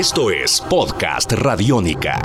Esto es Podcast Radiónica.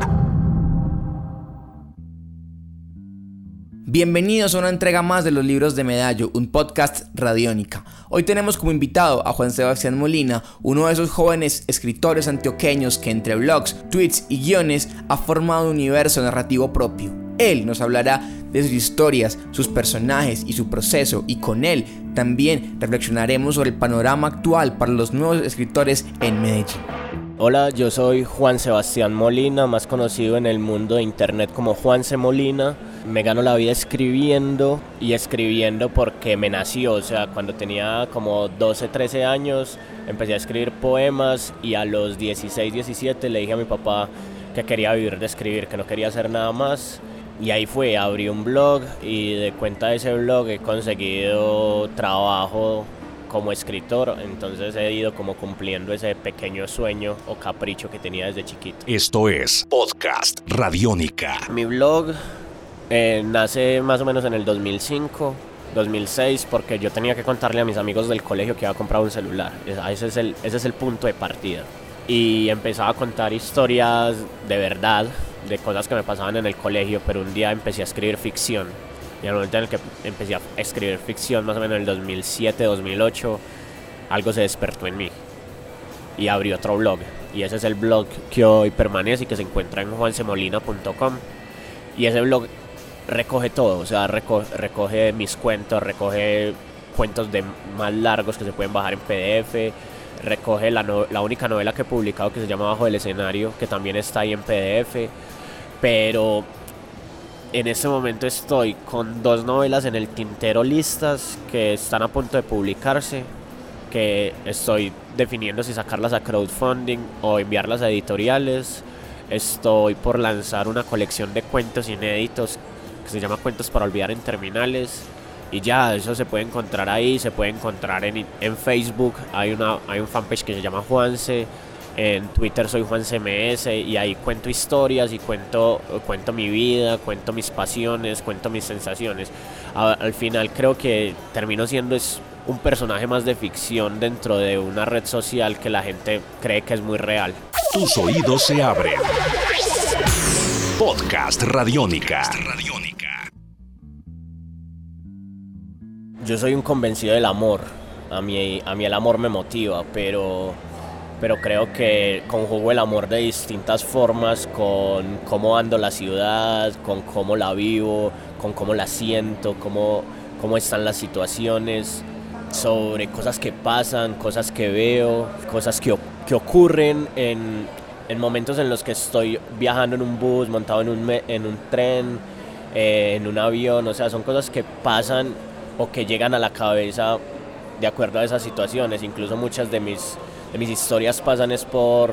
Bienvenidos a una entrega más de los libros de Medallo, un podcast radiónica. Hoy tenemos como invitado a Juan Sebastián Molina, uno de esos jóvenes escritores antioqueños que entre blogs, tweets y guiones ha formado un universo narrativo propio. Él nos hablará de sus historias, sus personajes y su proceso y con él también reflexionaremos sobre el panorama actual para los nuevos escritores en Medellín. Hola, yo soy Juan Sebastián Molina, más conocido en el mundo de internet como Juan C. Molina. Me gano la vida escribiendo y escribiendo porque me nació, o sea, cuando tenía como 12, 13 años empecé a escribir poemas y a los 16, 17 le dije a mi papá que quería vivir de escribir, que no quería hacer nada más. Y ahí fue, abrí un blog y de cuenta de ese blog he conseguido trabajo como escritor, entonces he ido como cumpliendo ese pequeño sueño o capricho que tenía desde chiquito. Esto es Podcast Radiónica. Mi blog eh, nace más o menos en el 2005. 2006 porque yo tenía que contarle a mis amigos del colegio que había comprado un celular. Ese es el, ese es el punto de partida. Y empezaba a contar historias de verdad, de cosas que me pasaban en el colegio, pero un día empecé a escribir ficción y al momento en el que empecé a escribir ficción, más o menos en el 2007, 2008, algo se despertó en mí. Y abrí otro blog. Y ese es el blog que hoy permanece y que se encuentra en juansemolina.com. Y ese blog recoge todo, o sea, recoge, mis cuentos, recoge cuentos de más largos que se pueden bajar en PDF, recoge la, la única novela que he publicado que se llama Bajo el escenario, que también está ahí en PDF, pero en este momento estoy con dos novelas en el tintero listas que están a punto de publicarse, que estoy definiendo si sacarlas a crowdfunding o enviarlas a editoriales. Estoy por lanzar una colección de cuentos inéditos que se llama Cuentos para Olvidar en Terminales. Y ya, eso se puede encontrar ahí, se puede encontrar en, en Facebook. Hay, una, hay un fanpage que se llama Juanse en Twitter soy Juan CMS y ahí cuento historias y cuento, cuento mi vida, cuento mis pasiones, cuento mis sensaciones. al final creo que termino siendo es un personaje más de ficción dentro de una red social que la gente cree que es muy real. Tus oídos se abren. Podcast Radiónica. Yo soy un convencido del amor. A mí, a mí el amor me motiva, pero pero creo que conjugo el amor de distintas formas con cómo ando la ciudad, con cómo la vivo, con cómo la siento, cómo, cómo están las situaciones, sobre cosas que pasan, cosas que veo, cosas que, que ocurren en, en, momentos en los que estoy viajando en un bus, montado en un, en un tren, eh, en un avión, o sea, son cosas que pasan o que llegan a la cabeza de acuerdo a esas situaciones, incluso muchas de mis mis historias pasan es por,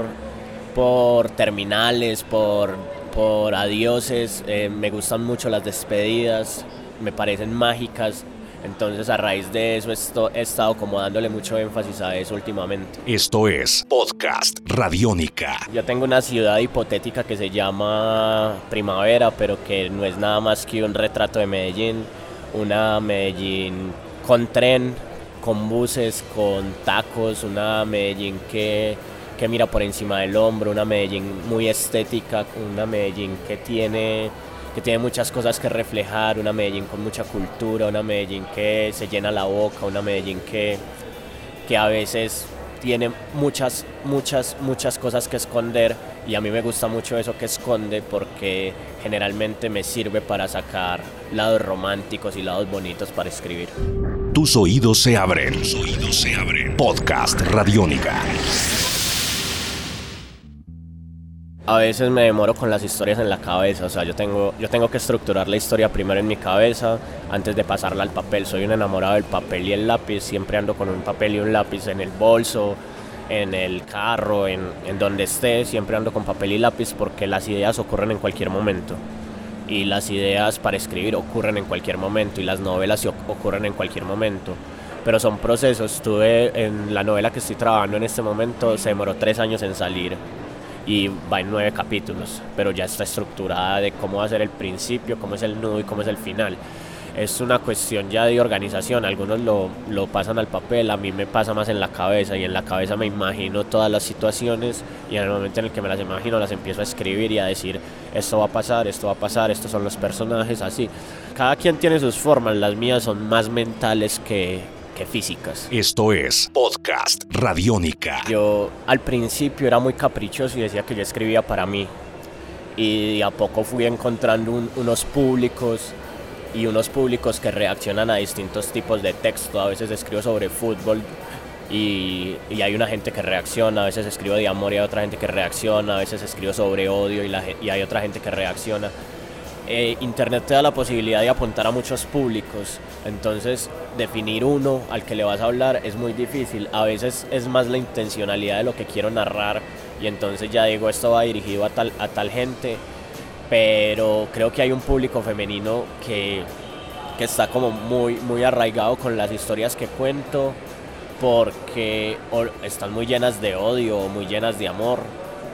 por terminales, por, por adioses, eh, me gustan mucho las despedidas, me parecen mágicas. Entonces a raíz de eso esto, he estado como dándole mucho énfasis a eso últimamente. Esto es Podcast Radiónica. Yo tengo una ciudad hipotética que se llama Primavera, pero que no es nada más que un retrato de Medellín. Una Medellín con tren, con buses, con tacos, una Medellín que, que mira por encima del hombro, una Medellín muy estética, una Medellín que tiene, que tiene muchas cosas que reflejar, una Medellín con mucha cultura, una Medellín que se llena la boca, una Medellín que, que a veces tiene muchas, muchas, muchas cosas que esconder y a mí me gusta mucho eso que esconde porque generalmente me sirve para sacar lados románticos y lados bonitos para escribir. Tus oídos se abren. Tus oídos se abren. Podcast Radiónica. A veces me demoro con las historias en la cabeza, o sea, yo tengo, yo tengo que estructurar la historia primero en mi cabeza antes de pasarla al papel. Soy un enamorado del papel y el lápiz, siempre ando con un papel y un lápiz en el bolso, en el carro, en, en donde esté, siempre ando con papel y lápiz porque las ideas ocurren en cualquier momento y las ideas para escribir ocurren en cualquier momento y las novelas ocurren en cualquier momento. Pero son procesos. Estuve en la novela que estoy trabajando en este momento, se demoró tres años en salir y va en nueve capítulos, pero ya está estructurada de cómo va a ser el principio, cómo es el nudo y cómo es el final. Es una cuestión ya de organización. Algunos lo, lo, pasan al papel, a mí me pasa más en la cabeza y en la cabeza me imagino todas las situaciones y en el momento en el que me las imagino las empiezo a escribir y a decir esto va a pasar, esto va a pasar, estos son los personajes, así. Cada quien tiene sus formas, las mías son más mentales que, que físicas. Esto es Podcast Radiónica. Yo al principio era muy caprichoso y decía que yo escribía para mí. Y a poco fui encontrando unos públicos y unos públicos que reaccionan a distintos tipos de texto. A veces escribo sobre fútbol y, y, hay una gente que reacciona, a veces escribo de amor y hay otra gente que reacciona, a veces escribo sobre odio y, hay otra gente que reacciona. Eh, Internet te da la posibilidad de apuntar a muchos públicos, entonces definir uno al que le vas a hablar es muy difícil. A veces es más la intencionalidad de lo que quiero narrar y entonces ya digo esto va dirigido a tal, a tal gente pero creo que hay un público femenino que, que está como muy, muy arraigado con las historias que cuento porque están muy llenas de odio, o muy llenas de amor,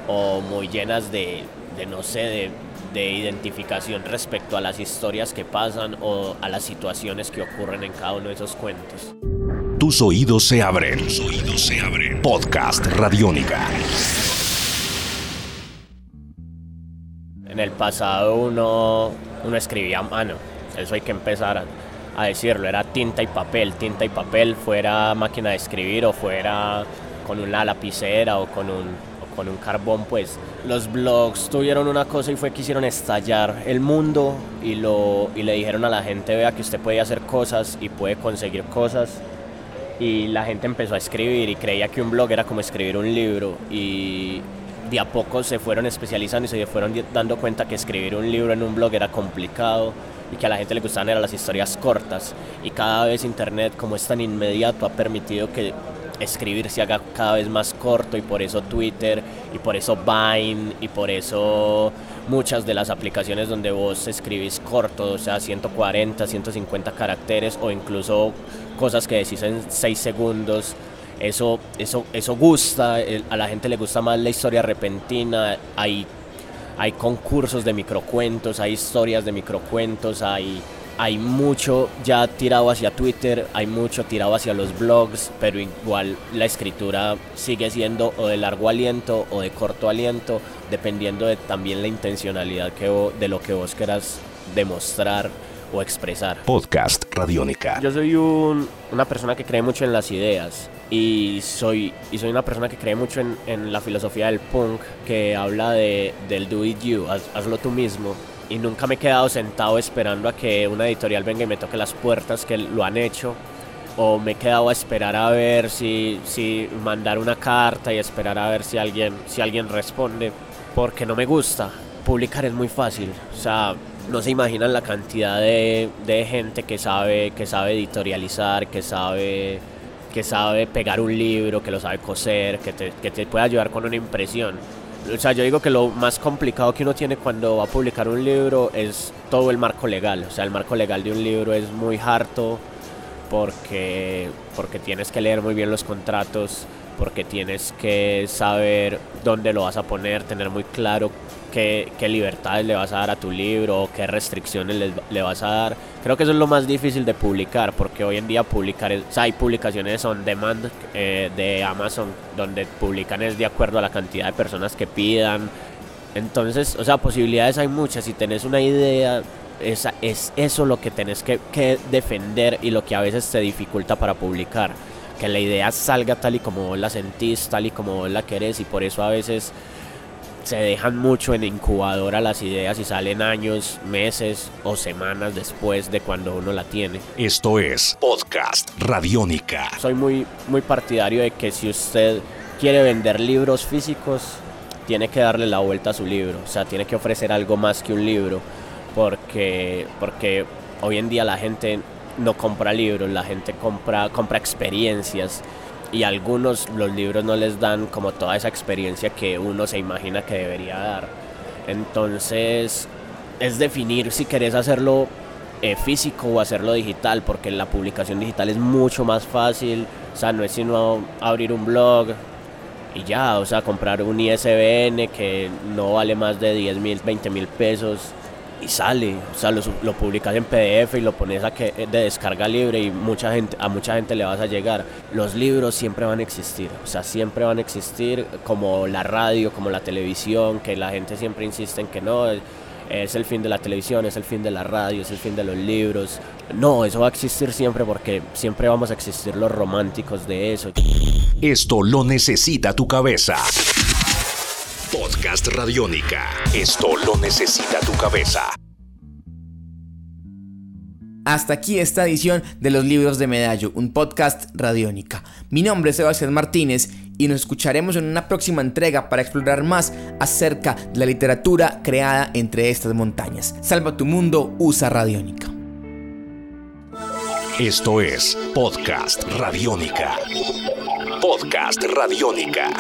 o muy llenas de, no sé, de, de, identificación respecto a las historias que pasan o a las situaciones que ocurren en cada uno de esos cuentos. Tus oídos se abren. Tus oídos se abren. Podcast Radiónica. En el pasado uno, uno escribía a mano, eso hay que empezar a, decirlo, era tinta y papel, tinta y papel, fuera máquina de escribir o fuera con una lapicera o con un, con un carbón, pues. Los blogs tuvieron una cosa y fue que hicieron estallar el mundo y, lo, y le dijeron a la gente, vea que usted puede hacer cosas y puede conseguir cosas. Y la gente empezó a escribir y creía que un blog era como escribir un libro. Y de a poco se fueron especializando y se fueron dando cuenta que escribir un libro en un blog era complicado y que a la gente le gustaban eran las historias cortas. Y cada vez Internet, como es tan inmediato, ha permitido que escribir se haga cada vez más corto y por eso Twitter y por eso Vine y por eso muchas de las aplicaciones donde vos escribís corto, o sea, 140, 150 caracteres o incluso cosas que decís en 6 segundos eso, eso, eso gusta, a la gente le gusta más la historia repentina, hay, hay concursos de microcuentos, hay historias de microcuentos, hay, hay mucho ya tirado hacia Twitter, hay mucho tirado hacia los blogs, pero igual la escritura sigue siendo o de largo aliento o de corto aliento, dependiendo de también la intencionalidad que, de lo que vos quieras demostrar o expresar. Podcast Radiónica. Yo soy un, una persona que cree mucho en las ideas y soy, y soy una persona que cree mucho en, en la filosofía del punk que habla de, del do it you, hazlo tú mismo. Y nunca me he quedado sentado esperando a que una editorial venga y me toque las puertas que lo han hecho. O me he quedado a esperar a ver si, si mandar una carta y esperar a ver si alguien, si alguien responde. Porque no me gusta. Publicar es muy fácil. O sea, no se imaginan la cantidad de, de gente que sabe, que sabe editorializar, que sabe que sabe pegar un libro, que lo sabe coser, que te, que te puede ayudar con una impresión. O sea, yo digo que lo más complicado que uno tiene cuando va a publicar un libro es todo el marco legal. O sea, el marco legal de un libro es muy harto porque, porque tienes que leer muy bien los contratos, porque tienes que saber dónde lo vas a poner, tener muy claro qué, qué libertades le vas a dar a tu libro qué restricciones le, le, vas a dar. Creo que eso es lo más difícil de publicar, porque hoy en día publicar, es, o sea, hay publicaciones on demand eh, de Amazon donde publican es de acuerdo a la cantidad de personas que pidan. Entonces, o sea, posibilidades hay muchas. Si tenés una idea, esa, es eso lo que tenés que, que defender y lo que a veces te dificulta para publicar que la idea salga tal y como vos la sentís, tal y como vos la querés y por eso a veces se dejan mucho en incubadora las ideas y salen años, meses o semanas después de cuando uno la tiene. Esto es Podcast Radiónica. Soy muy, muy partidario de que si usted quiere vender libros físicos, tiene que darle la vuelta a su libro, o sea, tiene que ofrecer algo más que un libro, porque, porque hoy en día la gente no compra libros, la gente compra, compra experiencias y algunos los libros no les dan como toda esa experiencia que uno se imagina que debería dar. Entonces es definir si querés hacerlo eh, físico o hacerlo digital, porque la publicación digital es mucho más fácil, o sea, no es sino abrir un blog y ya, o sea, comprar un ISBN que no vale más de 10 mil, 20 mil pesos y sale, o sea, lo, lo, publicas en PDF y lo pones a que, de descarga libre y mucha gente, a mucha gente le vas a llegar. Los libros siempre van a existir, o sea, siempre van a existir como la radio, como la televisión, que la gente siempre insiste en que no, es el fin de la televisión, es el fin de la radio, es el fin de los libros. No, eso va a existir siempre porque siempre vamos a existir los románticos de eso. Esto lo necesita tu cabeza. Podcast Radiónica. Esto lo necesita tu cabeza. Hasta aquí esta edición de los libros de Medallo, un podcast radiónica. Mi nombre es Sebastián Martínez y nos escucharemos en una próxima entrega para explorar más acerca de la literatura creada entre estas montañas. Salva tu mundo, usa radiónica. Esto es Podcast Radiónica. Podcast Radiónica.